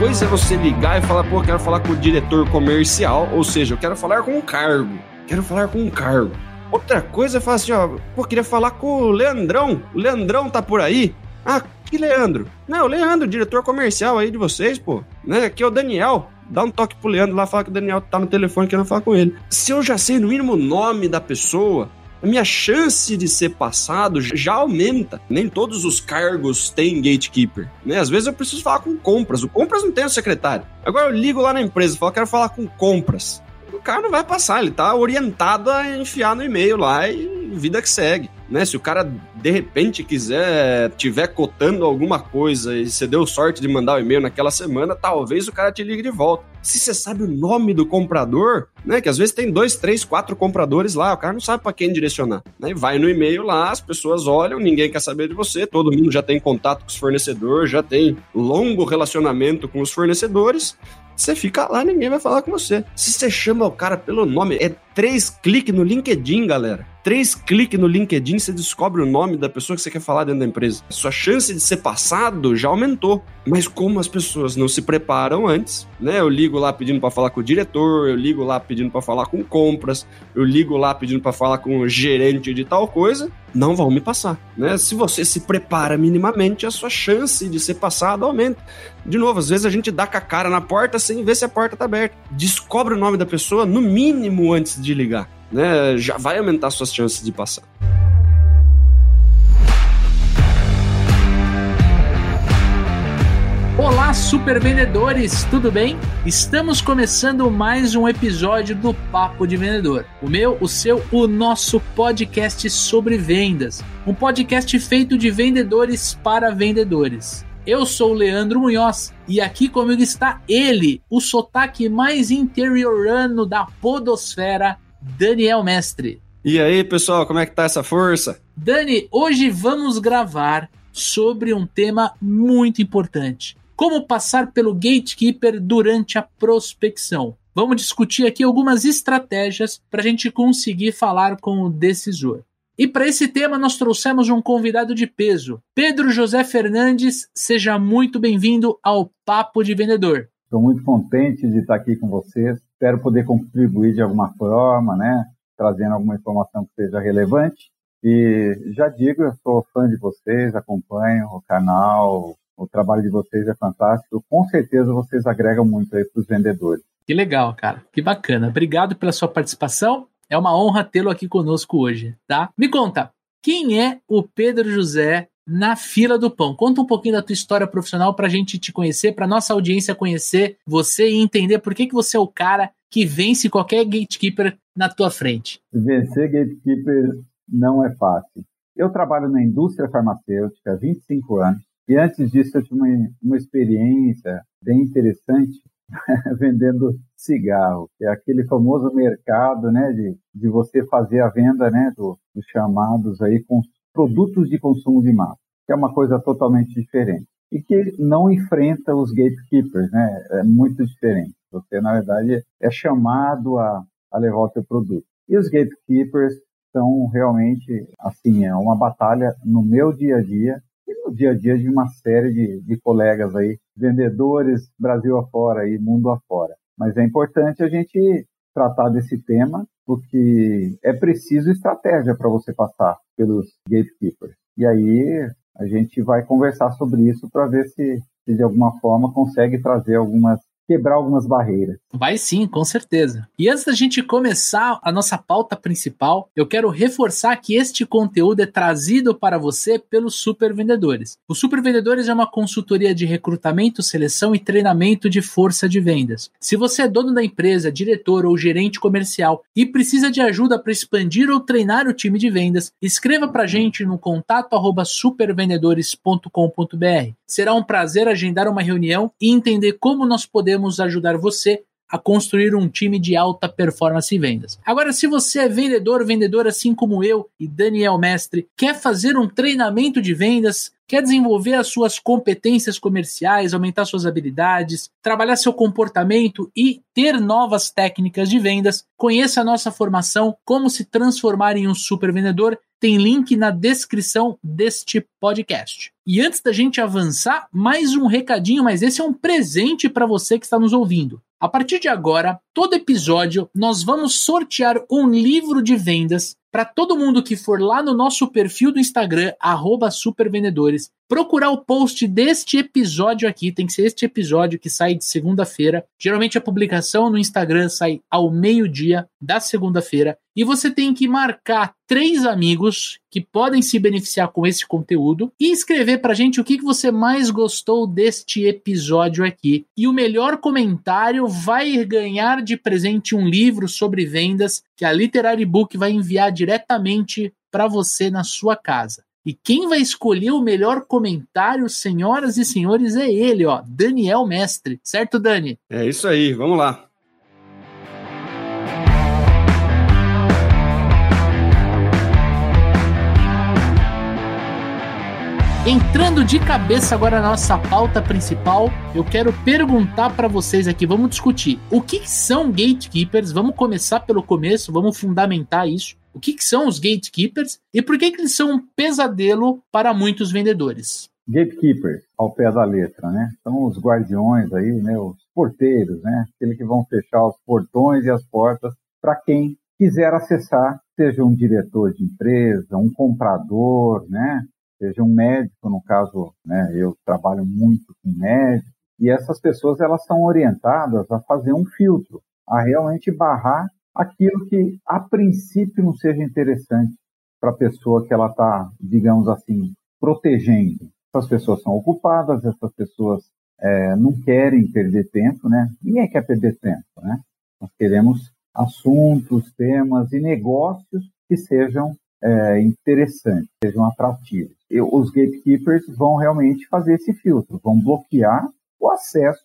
coisa é você ligar e falar, pô, quero falar com o diretor comercial, ou seja, eu quero falar com um cargo. Quero falar com um cargo. Outra coisa é falar assim, ó, pô, queria falar com o Leandrão. O Leandrão tá por aí? Ah, que Leandro? Não, o Leandro, diretor comercial aí de vocês, pô. Né? Aqui é o Daniel. Dá um toque pro Leandro lá, fala que o Daniel tá no telefone querendo falar com ele. Se eu já sei no mínimo o nome da pessoa, a minha chance de ser passado já aumenta. Nem todos os cargos têm gatekeeper, né? Às vezes eu preciso falar com compras. O compras não tem o secretário. Agora eu ligo lá na empresa e falo, quero falar com compras. O cara não vai passar, ele tá orientado a enfiar no e-mail lá e vida que segue né? Se o cara de repente quiser tiver cotando alguma coisa e você deu sorte de mandar o um e-mail naquela semana, talvez o cara te ligue de volta. Se você sabe o nome do comprador, né? Que às vezes tem dois, três, quatro compradores lá, o cara não sabe para quem direcionar. Né? Vai no e-mail lá, as pessoas olham, ninguém quer saber de você, todo mundo já tem contato com os fornecedores, já tem longo relacionamento com os fornecedores. Você fica lá, ninguém vai falar com você. Se você chama o cara pelo nome, é três cliques no LinkedIn, galera três cliques no LinkedIn, você descobre o nome da pessoa que você quer falar dentro da empresa. Sua chance de ser passado já aumentou. Mas como as pessoas não se preparam antes, né? Eu ligo lá pedindo para falar com o diretor, eu ligo lá pedindo para falar com compras, eu ligo lá pedindo para falar com o gerente de tal coisa, não vão me passar, né? Se você se prepara minimamente, a sua chance de ser passado aumenta. De novo, às vezes a gente dá com a cara na porta sem ver se a porta tá aberta. Descobre o nome da pessoa no mínimo antes de ligar né, já vai aumentar suas chances de passar. Olá, super vendedores, tudo bem? Estamos começando mais um episódio do Papo de Vendedor. O meu, o seu, o nosso podcast sobre vendas. Um podcast feito de vendedores para vendedores. Eu sou o Leandro Munhoz e aqui comigo está ele, o sotaque mais interiorano da podosfera, Daniel Mestre. E aí, pessoal, como é que tá essa força? Dani, hoje vamos gravar sobre um tema muito importante. Como passar pelo gatekeeper durante a prospecção. Vamos discutir aqui algumas estratégias para a gente conseguir falar com o decisor. E para esse tema nós trouxemos um convidado de peso, Pedro José Fernandes. Seja muito bem-vindo ao Papo de Vendedor. Estou muito contente de estar aqui com vocês. Espero poder contribuir de alguma forma, né? Trazendo alguma informação que seja relevante. E já digo, eu sou fã de vocês, acompanho o canal, o trabalho de vocês é fantástico. Com certeza vocês agregam muito aí para os vendedores. Que legal, cara. Que bacana. Obrigado pela sua participação. É uma honra tê-lo aqui conosco hoje, tá? Me conta, quem é o Pedro José na fila do pão. Conta um pouquinho da tua história profissional para a gente te conhecer, para nossa audiência conhecer você e entender por que, que você é o cara que vence qualquer gatekeeper na tua frente. Vencer gatekeeper não é fácil. Eu trabalho na indústria farmacêutica há 25 anos e antes disso eu tive uma, uma experiência bem interessante vendendo cigarro, que é aquele famoso mercado, né, de, de você fazer a venda, né, do, dos chamados aí com produtos de consumo de massa, que é uma coisa totalmente diferente e que não enfrenta os gatekeepers, né? É muito diferente. Você, na verdade, é chamado a, a levar o seu produto. E os gatekeepers são realmente, assim, é uma batalha no meu dia a dia no dia a dia de uma série de, de colegas aí, vendedores Brasil afora e mundo afora. Mas é importante a gente tratar desse tema porque é preciso estratégia para você passar pelos gatekeepers. E aí a gente vai conversar sobre isso para ver se, se de alguma forma consegue trazer algumas quebrar algumas barreiras. Vai sim, com certeza. E antes da gente começar a nossa pauta principal, eu quero reforçar que este conteúdo é trazido para você pelos Super Vendedores. O Super Vendedores é uma consultoria de recrutamento, seleção e treinamento de força de vendas. Se você é dono da empresa, diretor ou gerente comercial e precisa de ajuda para expandir ou treinar o time de vendas, escreva para a gente no contato supervendedores.com.br. Será um prazer agendar uma reunião e entender como nós podemos ajudar você a construir um time de alta performance e vendas. Agora, se você é vendedor, vendedor assim como eu e Daniel Mestre, quer fazer um treinamento de vendas, quer desenvolver as suas competências comerciais, aumentar suas habilidades, trabalhar seu comportamento e ter novas técnicas de vendas, conheça a nossa formação Como se transformar em um super vendedor tem link na descrição deste podcast. E antes da gente avançar, mais um recadinho, mas esse é um presente para você que está nos ouvindo. A partir de agora, todo episódio, nós vamos sortear um livro de vendas para todo mundo que for lá no nosso perfil do Instagram, supervendedores, procurar o post deste episódio aqui, tem que ser este episódio que sai de segunda-feira. Geralmente a publicação no Instagram sai ao meio-dia da segunda-feira. E você tem que marcar três amigos que podem se beneficiar com esse conteúdo e escrever pra gente o que, que você mais gostou deste episódio aqui. E o melhor comentário vai ganhar de presente um livro sobre vendas que a Literary Book vai enviar diretamente para você na sua casa. E quem vai escolher o melhor comentário, senhoras e senhores, é ele, ó, Daniel Mestre. Certo, Dani? É isso aí, vamos lá. Entrando de cabeça agora na nossa pauta principal, eu quero perguntar para vocês aqui, vamos discutir o que são gatekeepers, vamos começar pelo começo, vamos fundamentar isso. O que, são os gatekeepers e por que, que eles são um pesadelo para muitos vendedores? Gatekeepers, ao pé da letra, né? São os guardiões aí, né? Os porteiros, né? Aqueles que vão fechar os portões e as portas para quem quiser acessar, seja um diretor de empresa, um comprador, né? Seja um médico, no caso, né? Eu trabalho muito com médicos e essas pessoas elas são orientadas a fazer um filtro, a realmente barrar aquilo que a princípio não seja interessante para a pessoa que ela está, digamos assim, protegendo. Essas pessoas são ocupadas, essas pessoas é, não querem perder tempo, né? Ninguém quer perder tempo, né? Nós queremos assuntos, temas e negócios que sejam é, interessantes, sejam atrativos. Os gatekeepers vão realmente fazer esse filtro, vão bloquear o acesso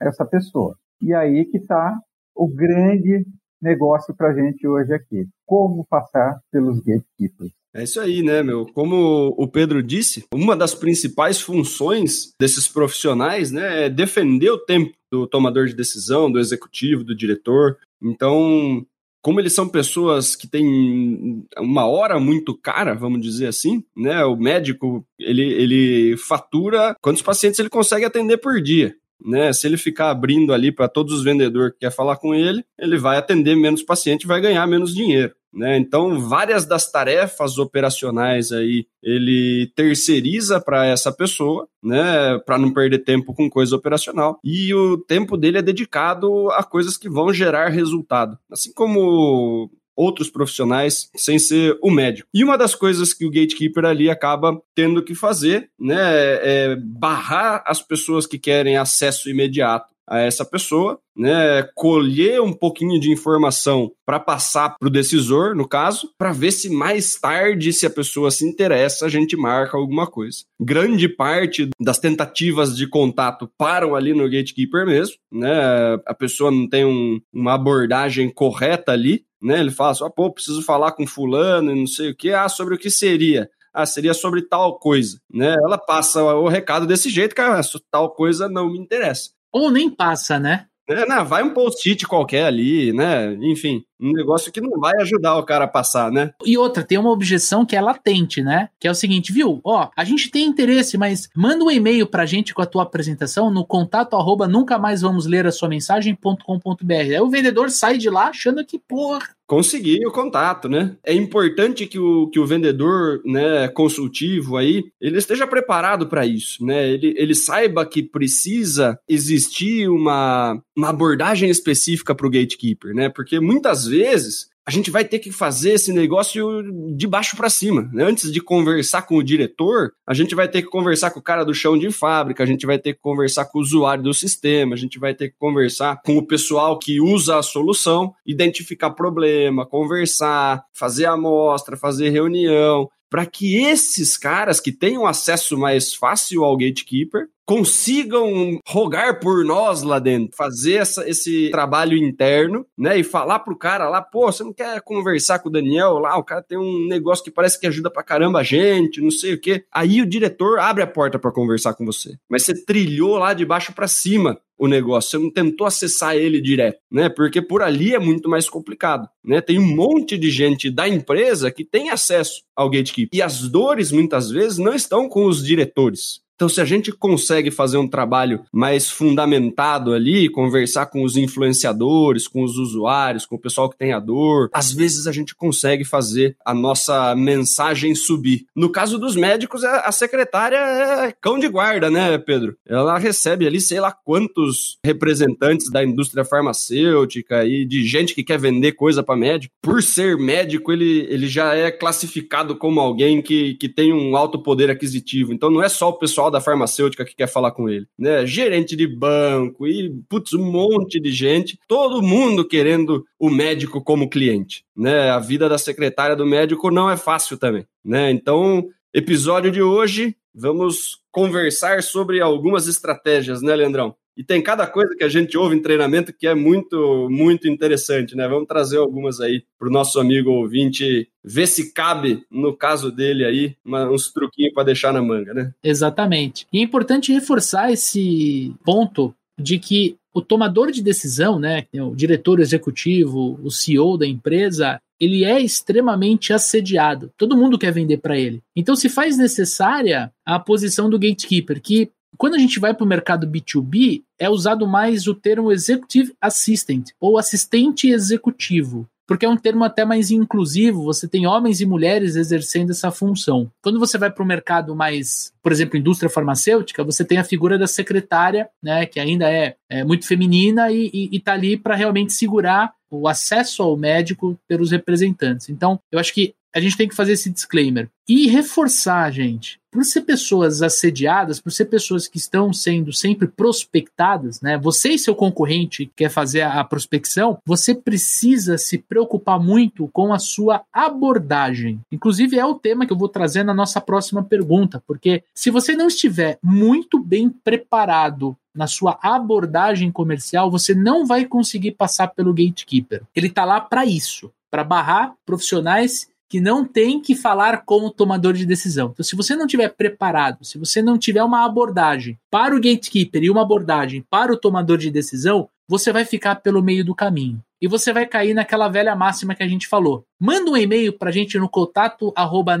a essa pessoa. E aí que está o grande negócio para a gente hoje aqui. Como passar pelos gatekeepers. É isso aí, né, meu? Como o Pedro disse, uma das principais funções desses profissionais, né, é defender o tempo do tomador de decisão, do executivo, do diretor. Então, como eles são pessoas que têm uma hora muito cara, vamos dizer assim, né? O médico, ele, ele fatura quantos pacientes ele consegue atender por dia né? Se ele ficar abrindo ali para todos os vendedores que quer falar com ele, ele vai atender menos paciente e vai ganhar menos dinheiro. Né? Então, várias das tarefas operacionais aí ele terceiriza para essa pessoa, né, para não perder tempo com coisa operacional. E o tempo dele é dedicado a coisas que vão gerar resultado. Assim como outros profissionais sem ser o médico. E uma das coisas que o gatekeeper ali acaba tendo que fazer, né, é barrar as pessoas que querem acesso imediato a essa pessoa, né, colher um pouquinho de informação para passar para o decisor, no caso, para ver se mais tarde, se a pessoa se interessa, a gente marca alguma coisa. Grande parte das tentativas de contato param ali no gatekeeper mesmo, né, a pessoa não tem um, uma abordagem correta ali, né, ele fala assim, ah, pô, preciso falar com fulano e não sei o que, ah, sobre o que seria? ah, seria sobre tal coisa, né? Ela passa o recado desse jeito, cara, tal coisa não me interessa. Ou nem passa, né? É, não, vai um post-it qualquer ali, né? Enfim, um negócio que não vai ajudar o cara a passar, né? E outra, tem uma objeção que é latente, né? Que é o seguinte, viu? Ó, a gente tem interesse, mas manda um e-mail pra gente com a tua apresentação no contato arroba nunca mais vamos ler a sua mensagem.com.br. Aí o vendedor sai de lá achando que, porra, conseguir o contato, né? É importante que o, que o vendedor, né, consultivo aí, ele esteja preparado para isso, né? Ele, ele saiba que precisa existir uma, uma abordagem específica para o gatekeeper, né? Porque muitas vezes a gente vai ter que fazer esse negócio de baixo para cima. Né? Antes de conversar com o diretor, a gente vai ter que conversar com o cara do chão de fábrica, a gente vai ter que conversar com o usuário do sistema, a gente vai ter que conversar com o pessoal que usa a solução, identificar problema, conversar, fazer amostra, fazer reunião, para que esses caras que tenham acesso mais fácil ao gatekeeper consigam rogar por nós lá dentro, fazer essa, esse trabalho interno, né? E falar pro cara lá, pô, você não quer conversar com o Daniel lá? O cara tem um negócio que parece que ajuda pra caramba a gente, não sei o quê. Aí o diretor abre a porta para conversar com você. Mas você trilhou lá de baixo para cima o negócio, você não tentou acessar ele direto, né? Porque por ali é muito mais complicado, né? Tem um monte de gente da empresa que tem acesso ao gatekeeper. E as dores, muitas vezes, não estão com os diretores. Então, se a gente consegue fazer um trabalho mais fundamentado ali, conversar com os influenciadores, com os usuários, com o pessoal que tem a dor, às vezes a gente consegue fazer a nossa mensagem subir. No caso dos médicos, a secretária é cão de guarda, né, Pedro? Ela recebe ali, sei lá quantos representantes da indústria farmacêutica e de gente que quer vender coisa para médico. Por ser médico, ele, ele já é classificado como alguém que, que tem um alto poder aquisitivo. Então, não é só o pessoal pessoal da farmacêutica que quer falar com ele, né? Gerente de banco e, putz, um monte de gente, todo mundo querendo o médico como cliente, né? A vida da secretária do médico não é fácil também, né? Então, episódio de hoje, vamos conversar sobre algumas estratégias, né, Leandrão? E tem cada coisa que a gente ouve em treinamento que é muito, muito interessante, né? Vamos trazer algumas aí para o nosso amigo ouvinte ver se cabe, no caso dele aí, uma, uns truquinhos para deixar na manga, né? Exatamente. E é importante reforçar esse ponto de que o tomador de decisão, né, o diretor executivo, o CEO da empresa, ele é extremamente assediado. Todo mundo quer vender para ele. Então se faz necessária a posição do gatekeeper, que quando a gente vai para o mercado B2B, é usado mais o termo Executive Assistant ou assistente executivo porque é um termo até mais inclusivo, você tem homens e mulheres exercendo essa função. Quando você vai para o mercado mais, por exemplo, indústria farmacêutica, você tem a figura da secretária, né, que ainda é, é muito feminina e está ali para realmente segurar o acesso ao médico pelos representantes. Então, eu acho que a gente tem que fazer esse disclaimer. E reforçar, gente, por ser pessoas assediadas, por ser pessoas que estão sendo sempre prospectadas, né? Você e seu concorrente quer fazer a prospecção, você precisa se preocupar muito com a sua abordagem. Inclusive, é o tema que eu vou trazer na nossa próxima pergunta, porque se você não estiver muito bem preparado na sua abordagem comercial, você não vai conseguir passar pelo gatekeeper. Ele está lá para isso, para barrar profissionais que não tem que falar com o tomador de decisão. Então, se você não tiver preparado, se você não tiver uma abordagem para o gatekeeper e uma abordagem para o tomador de decisão, você vai ficar pelo meio do caminho. E você vai cair naquela velha máxima que a gente falou. Manda um e-mail para a gente no contato arroba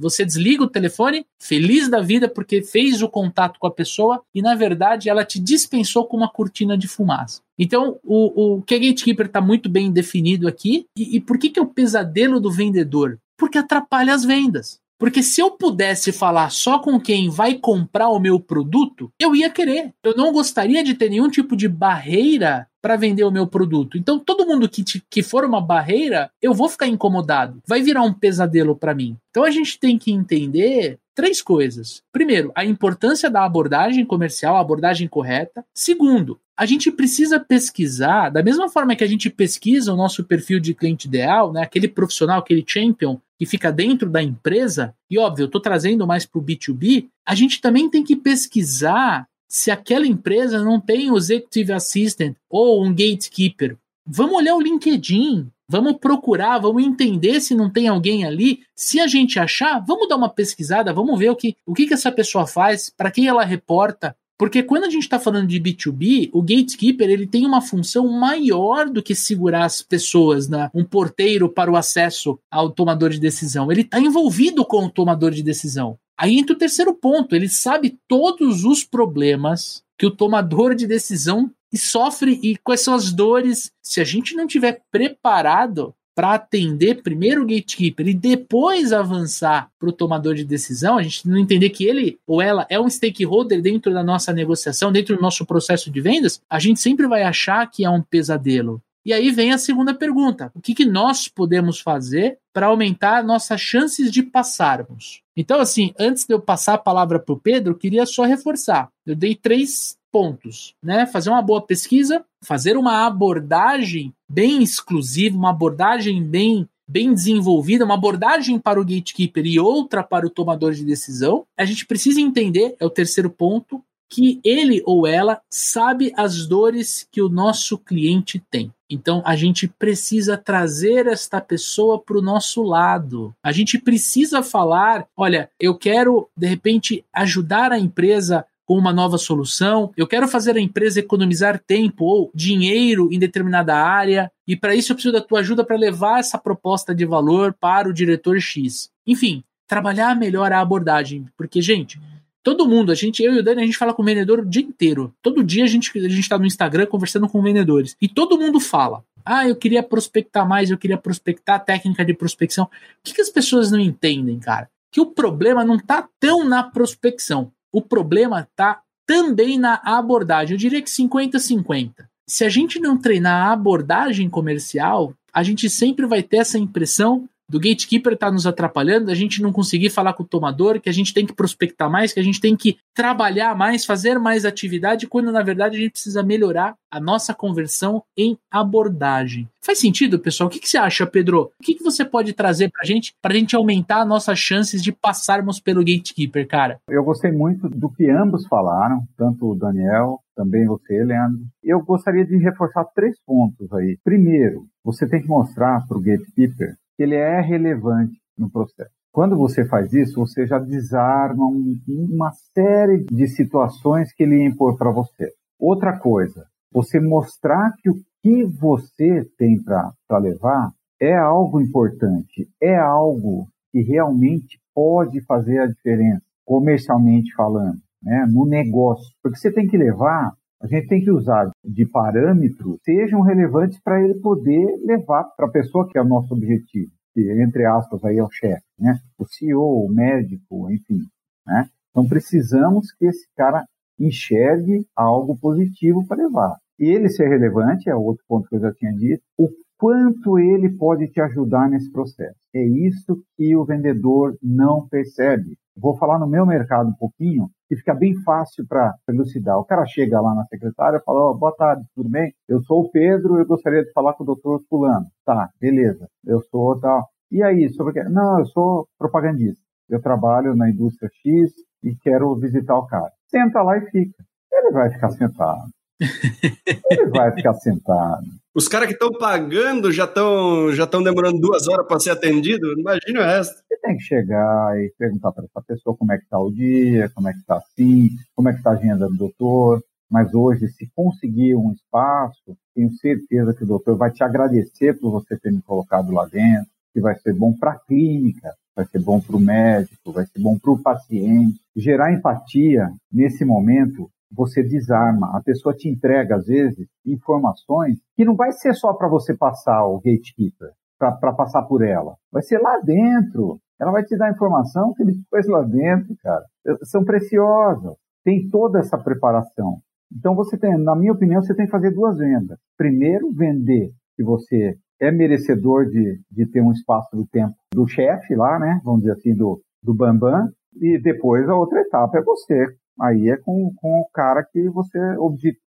Você desliga o telefone, feliz da vida porque fez o contato com a pessoa e, na verdade, ela te dispensou com uma cortina de fumaça. Então, o, o que a Gatekeeper está muito bem definido aqui. E, e por que, que é o pesadelo do vendedor? Porque atrapalha as vendas. Porque se eu pudesse falar só com quem vai comprar o meu produto, eu ia querer. Eu não gostaria de ter nenhum tipo de barreira para vender o meu produto. Então, todo mundo que, te, que for uma barreira, eu vou ficar incomodado. Vai virar um pesadelo para mim. Então, a gente tem que entender três coisas. Primeiro, a importância da abordagem comercial, a abordagem correta. Segundo, a gente precisa pesquisar, da mesma forma que a gente pesquisa o nosso perfil de cliente ideal, né, aquele profissional, aquele champion que fica dentro da empresa, e óbvio, eu estou trazendo mais para o B2B, a gente também tem que pesquisar se aquela empresa não tem o Executive Assistant ou um Gatekeeper. Vamos olhar o LinkedIn, vamos procurar, vamos entender se não tem alguém ali. Se a gente achar, vamos dar uma pesquisada, vamos ver o que, o que, que essa pessoa faz, para quem ela reporta, porque quando a gente está falando de B2B, o gatekeeper ele tem uma função maior do que segurar as pessoas, né? um porteiro para o acesso ao tomador de decisão. Ele está envolvido com o tomador de decisão. Aí entra o terceiro ponto: ele sabe todos os problemas que o tomador de decisão sofre e quais são as dores. Se a gente não tiver preparado para atender primeiro o gatekeeper e depois avançar para o tomador de decisão, a gente não entender que ele ou ela é um stakeholder dentro da nossa negociação, dentro do nosso processo de vendas, a gente sempre vai achar que é um pesadelo. E aí vem a segunda pergunta: o que, que nós podemos fazer para aumentar nossas chances de passarmos? Então, assim, antes de eu passar a palavra para o Pedro, eu queria só reforçar. Eu dei três pontos, né? Fazer uma boa pesquisa, fazer uma abordagem bem exclusiva, uma abordagem bem bem desenvolvida, uma abordagem para o gatekeeper e outra para o tomador de decisão. A gente precisa entender, é o terceiro ponto, que ele ou ela sabe as dores que o nosso cliente tem. Então a gente precisa trazer esta pessoa para o nosso lado. A gente precisa falar: olha, eu quero de repente ajudar a empresa com uma nova solução, eu quero fazer a empresa economizar tempo ou dinheiro em determinada área, e para isso eu preciso da tua ajuda para levar essa proposta de valor para o diretor X. Enfim, trabalhar melhor a abordagem, porque, gente, todo mundo, a gente, eu e o Dani, a gente fala com o vendedor o dia inteiro. Todo dia a gente, a gente tá no Instagram conversando com vendedores. E todo mundo fala. Ah, eu queria prospectar mais, eu queria prospectar técnica de prospecção. O que, que as pessoas não entendem, cara? Que o problema não tá tão na prospecção. O problema tá também na abordagem. Eu diria que 50-50. Se a gente não treinar a abordagem comercial, a gente sempre vai ter essa impressão do gatekeeper estar tá nos atrapalhando, a gente não conseguir falar com o tomador, que a gente tem que prospectar mais, que a gente tem que trabalhar mais, fazer mais atividade, quando na verdade a gente precisa melhorar a nossa conversão em abordagem. Faz sentido, pessoal? O que, que você acha, Pedro? O que, que você pode trazer para a gente, a gente aumentar nossas chances de passarmos pelo gatekeeper, cara? Eu gostei muito do que ambos falaram, tanto o Daniel também você, Leandro. Eu gostaria de reforçar três pontos aí. Primeiro, você tem que mostrar para o gatekeeper que ele é relevante no processo. Quando você faz isso, você já desarma um, uma série de situações que ele impor para você. Outra coisa, você mostrar que o que você tem para levar é algo importante, é algo que realmente pode fazer a diferença, comercialmente falando, né, no negócio. Porque você tem que levar, a gente tem que usar de parâmetros sejam relevantes para ele poder levar para a pessoa que é o nosso objetivo que, entre aspas, aí é o chefe, né? O CEO, o médico, enfim, né? Então precisamos que esse cara enxergue algo positivo para levar. Ele ser relevante, é outro ponto que eu já tinha dito, o quanto ele pode te ajudar nesse processo. É isso que o vendedor não percebe. Vou falar no meu mercado um pouquinho, que fica bem fácil para elucidar. O cara chega lá na secretária e fala, oh, boa tarde, tudo bem? Eu sou o Pedro, eu gostaria de falar com o doutor fulano. Tá, beleza, eu sou tal. E aí, sobre o que? Não, eu sou propagandista. Eu trabalho na indústria X e quero visitar o cara. Senta lá e fica. Ele vai ficar sentado. Ele vai ficar sentado. Os caras que estão pagando já estão já demorando duas horas para ser atendido? Imagina o resto. Tem que chegar e perguntar para essa pessoa como é que está o dia, como é que está assim, como é que está a agenda do doutor. Mas hoje, se conseguir um espaço, tenho certeza que o doutor vai te agradecer por você ter me colocado lá dentro, que vai ser bom para a clínica, vai ser bom para o médico, vai ser bom para o paciente. Gerar empatia nesse momento você desarma. A pessoa te entrega, às vezes, informações que não vai ser só para você passar o gatekeeper, para passar por ela. Vai ser lá dentro. Ela vai te dar informação que depois lá dentro, cara, são preciosas. Tem toda essa preparação. Então você tem, na minha opinião, você tem que fazer duas vendas. Primeiro, vender que você é merecedor de, de ter um espaço do tempo do chefe lá, né? Vamos dizer assim, do, do Bambam. E depois a outra etapa é você Aí é com, com o cara que você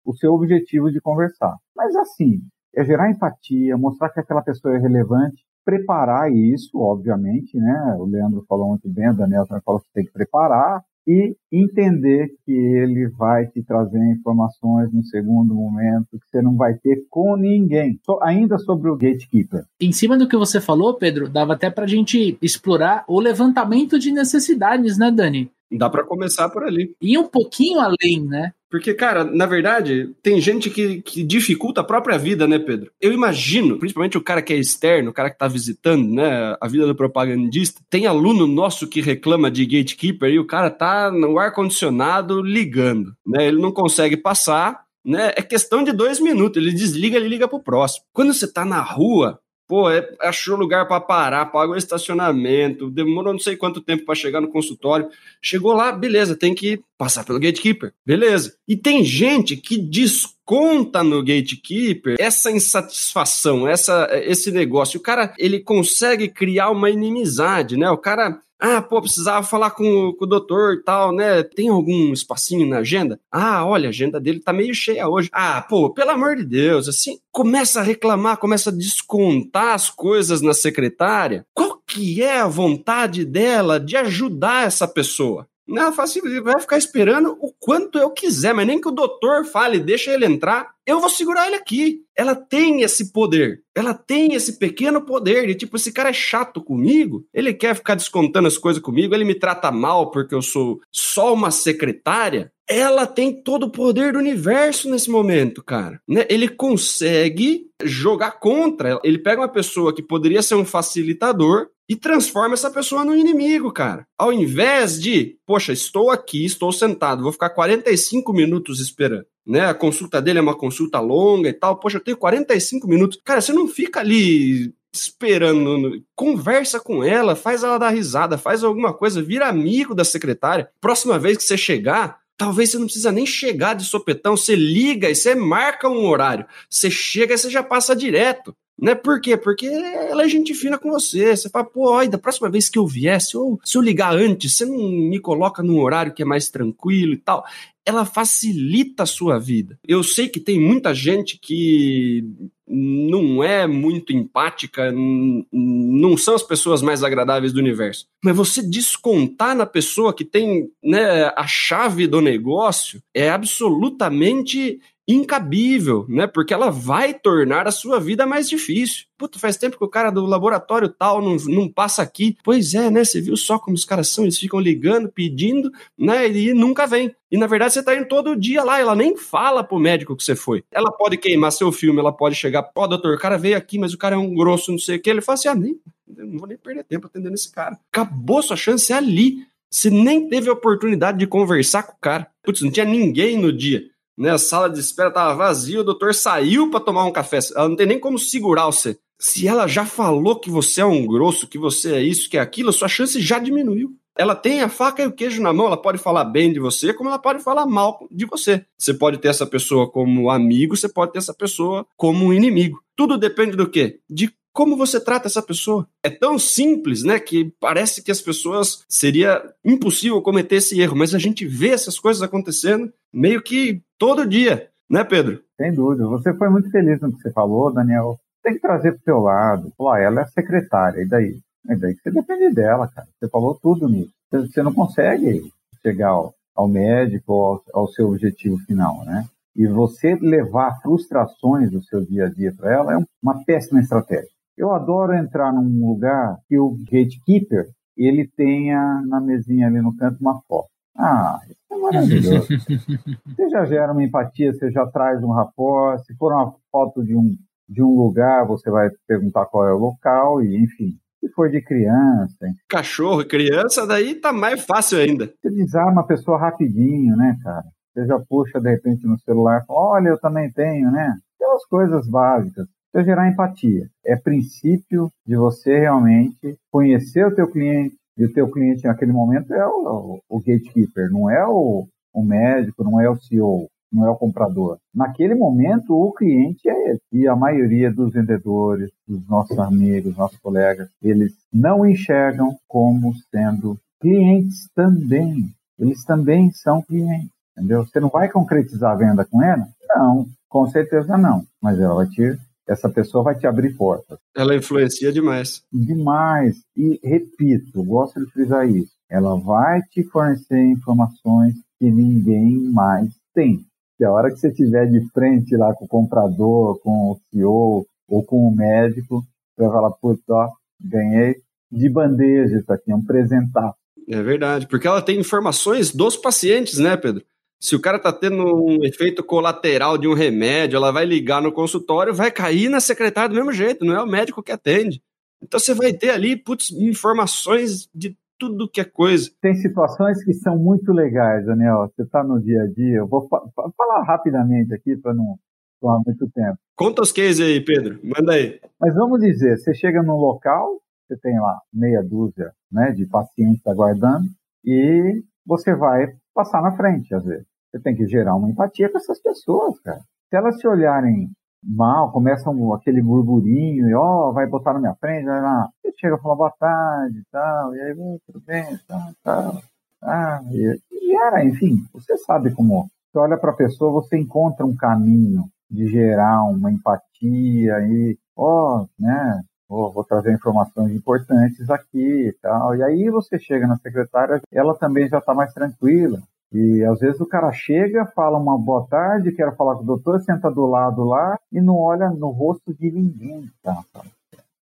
o seu objetivo de conversar. Mas assim, é gerar empatia, mostrar que aquela pessoa é relevante, preparar isso, obviamente, né? O Leandro falou muito bem, o Daniel também falou que tem que preparar e entender que ele vai te trazer informações no segundo momento que você não vai ter com ninguém. So, ainda sobre o gatekeeper. Em cima do que você falou, Pedro, dava até para a gente explorar o levantamento de necessidades, né, Dani? Dá para começar por ali. E um pouquinho além, né? Porque, cara, na verdade, tem gente que, que dificulta a própria vida, né, Pedro? Eu imagino, principalmente o cara que é externo, o cara que tá visitando, né, a vida do propagandista, tem aluno nosso que reclama de gatekeeper e o cara tá no ar-condicionado ligando, né? Ele não consegue passar, né? É questão de dois minutos. Ele desliga, ele liga pro próximo. Quando você tá na rua, Pô, é, achou lugar para parar, pagou estacionamento, demorou não sei quanto tempo para chegar no consultório. Chegou lá, beleza, tem que passar pelo gatekeeper, beleza. E tem gente que desconta no gatekeeper essa insatisfação, essa, esse negócio. O cara, ele consegue criar uma inimizade, né? O cara ah, pô, precisava falar com, com o doutor e tal, né? Tem algum espacinho na agenda? Ah, olha, a agenda dele tá meio cheia hoje. Ah, pô, pelo amor de Deus, assim, começa a reclamar, começa a descontar as coisas na secretária. Qual que é a vontade dela de ajudar essa pessoa? Não, fala assim, vai ficar esperando o quanto eu quiser, mas nem que o doutor fale, deixa ele entrar, eu vou segurar ele aqui. Ela tem esse poder, ela tem esse pequeno poder de tipo, esse cara é chato comigo, ele quer ficar descontando as coisas comigo, ele me trata mal porque eu sou só uma secretária. Ela tem todo o poder do universo nesse momento, cara. Né? Ele consegue jogar contra. Ele pega uma pessoa que poderia ser um facilitador e transforma essa pessoa no inimigo, cara. Ao invés de, poxa, estou aqui, estou sentado, vou ficar 45 minutos esperando. Né? A consulta dele é uma consulta longa e tal. Poxa, eu tenho 45 minutos. Cara, você não fica ali esperando, conversa com ela, faz ela dar risada, faz alguma coisa, vira amigo da secretária. Próxima vez que você chegar, Talvez você não precisa nem chegar de sopetão, você liga e você marca um horário. Você chega e você já passa direto. Né? Por quê? Porque ela é gente fina com você. Você fala, pô, olha, da próxima vez que eu vier, se eu, se eu ligar antes, você não me coloca num horário que é mais tranquilo e tal. Ela facilita a sua vida. Eu sei que tem muita gente que não é muito empática, não são as pessoas mais agradáveis do universo. Mas você descontar na pessoa que tem né, a chave do negócio é absolutamente incabível, né? Porque ela vai tornar a sua vida mais difícil. Puta, faz tempo que o cara do laboratório tal não, não passa aqui. Pois é, né? Você viu só como os caras são? Eles ficam ligando, pedindo, né? E nunca vem. E na verdade você tá indo todo dia lá, ela nem fala pro médico que você foi. Ela pode queimar seu filme, ela pode chegar, pô, doutor, o cara veio aqui, mas o cara é um grosso, não sei o que. Ele fala assim: ah, nem, não vou nem perder tempo atendendo esse cara. Acabou sua chance ali. Você nem teve a oportunidade de conversar com o cara. Putz, não tinha ninguém no dia né? A sala de espera estava vazia, o doutor saiu para tomar um café. Ela não tem nem como segurar você. Se ela já falou que você é um grosso, que você é isso, que é aquilo, sua chance já diminuiu. Ela tem a faca e o queijo na mão, ela pode falar bem de você, como ela pode falar mal de você. Você pode ter essa pessoa como amigo, você pode ter essa pessoa como inimigo. Tudo depende do quê? De como você trata essa pessoa. É tão simples, né, que parece que as pessoas seria impossível cometer esse erro, mas a gente vê essas coisas acontecendo meio que todo dia, né, Pedro? Sem dúvida. Você foi muito feliz no que você falou, Daniel. Tem que trazer pro seu lado. Pô, ela é secretária, e daí? E daí que você depende dela, cara. Você falou tudo nisso. Você não consegue chegar ao, médico, ao, ao seu objetivo final, né? E você levar frustrações do seu dia a dia para ela é uma péssima estratégia. Eu adoro entrar num lugar que o gatekeeper ele tenha na mesinha ali no canto uma foto. Ah, isso é maravilhoso. você já gera uma empatia, você já traz um rapport. Se for uma foto de um, de um lugar, você vai perguntar qual é o local e, enfim. Se for de criança. Hein? Cachorro, criança, daí tá mais fácil ainda. Você desarma a pessoa rapidinho, né, cara? Você já puxa de repente no celular e fala, olha, eu também tenho, né? Aquelas coisas básicas para gerar empatia. É princípio de você realmente conhecer o teu cliente, e o teu cliente naquele momento é o, o gatekeeper, não é o, o médico, não é o CEO, não é o comprador. Naquele momento, o cliente é ele. E a maioria dos vendedores, dos nossos amigos, nossos colegas, eles não enxergam como sendo clientes também. Eles também são clientes, entendeu? Você não vai concretizar a venda com ela? Não, com certeza não. Mas ela vai te essa pessoa vai te abrir portas. Ela influencia demais. Demais. E repito, gosto de frisar isso. Ela vai te fornecer informações que ninguém mais tem. Que a hora que você estiver de frente lá com o comprador, com o CEO ou com o médico, você vai falar, putz, ó, ganhei de bandeja isso aqui, é um presentar. É verdade, porque ela tem informações dos pacientes, né, Pedro? Se o cara tá tendo um efeito colateral de um remédio, ela vai ligar no consultório, vai cair na secretária do mesmo jeito, não é o médico que atende. Então você vai ter ali, putz, informações de tudo que é coisa. Tem situações que são muito legais, Daniel. Você está no dia a dia. Eu vou fa falar rapidamente aqui para não tomar muito tempo. Conta os cases aí, Pedro. Manda aí. Mas vamos dizer, você chega num local, você tem lá meia dúzia né, de pacientes aguardando e você vai passar na frente, às vezes. Você tem que gerar uma empatia com essas pessoas, cara. Se elas se olharem mal, começam aquele burburinho, e ó, oh, vai botar na minha frente, vai lá. Você chega e fala boa tarde e tal, e aí, tudo bem, tal, tal. Ah, e, era, enfim, você sabe como. Você olha para a pessoa, você encontra um caminho de gerar uma empatia e, ó, oh, né, vou, trazer informações importantes aqui e tal. E aí você chega na secretária, ela também já está mais tranquila. E às vezes o cara chega, fala uma boa tarde, quero falar com o doutor, senta do lado lá e não olha no rosto de ninguém. Tá?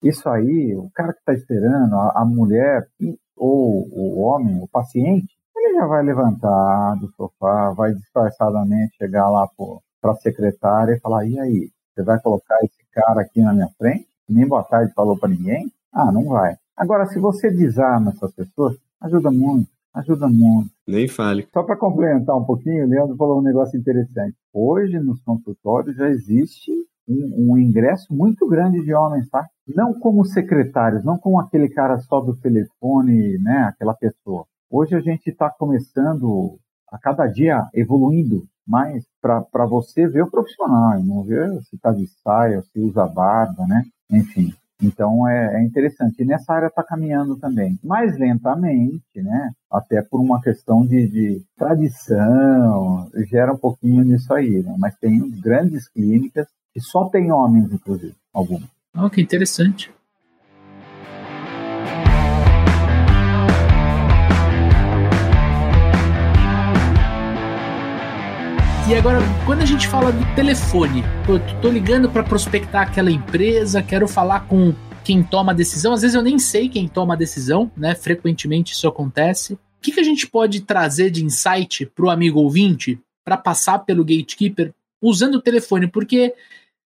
Isso aí, o cara que está esperando, a, a, mulher ou o homem, o paciente, ele já vai levantar do sofá, vai disfarçadamente chegar lá para a secretária e falar: e aí, você vai colocar esse cara aqui na minha frente? Nem boa tarde falou para ninguém? Ah, não vai. Agora, se você desarma essas pessoas, ajuda muito, ajuda muito. Nem fale. Só para complementar um pouquinho, o Leandro falou um negócio interessante. Hoje, nos consultórios, já existe um, um, ingresso muito grande de homens, tá? Não como secretários, não como aquele cara só do telefone, né? Aquela pessoa. Hoje a gente está começando a cada dia evoluindo mais para você ver o profissional, não ver se está de saia, se usa barba, né? Enfim. Então é, é, interessante. E nessa área está caminhando também, mais lentamente, né? Até por uma questão de, de tradição, gera um pouquinho nisso aí, né? Mas tem grandes clínicas que só tem homens, inclusive, algumas. Oh, que interessante. E agora, quando a gente fala do telefone, tô ligando para prospectar aquela empresa, quero falar com quem toma a decisão. Às vezes eu nem sei quem toma a decisão, né? Frequentemente isso acontece. O que, que a gente pode trazer de insight para o amigo ouvinte para passar pelo gatekeeper usando o telefone? Porque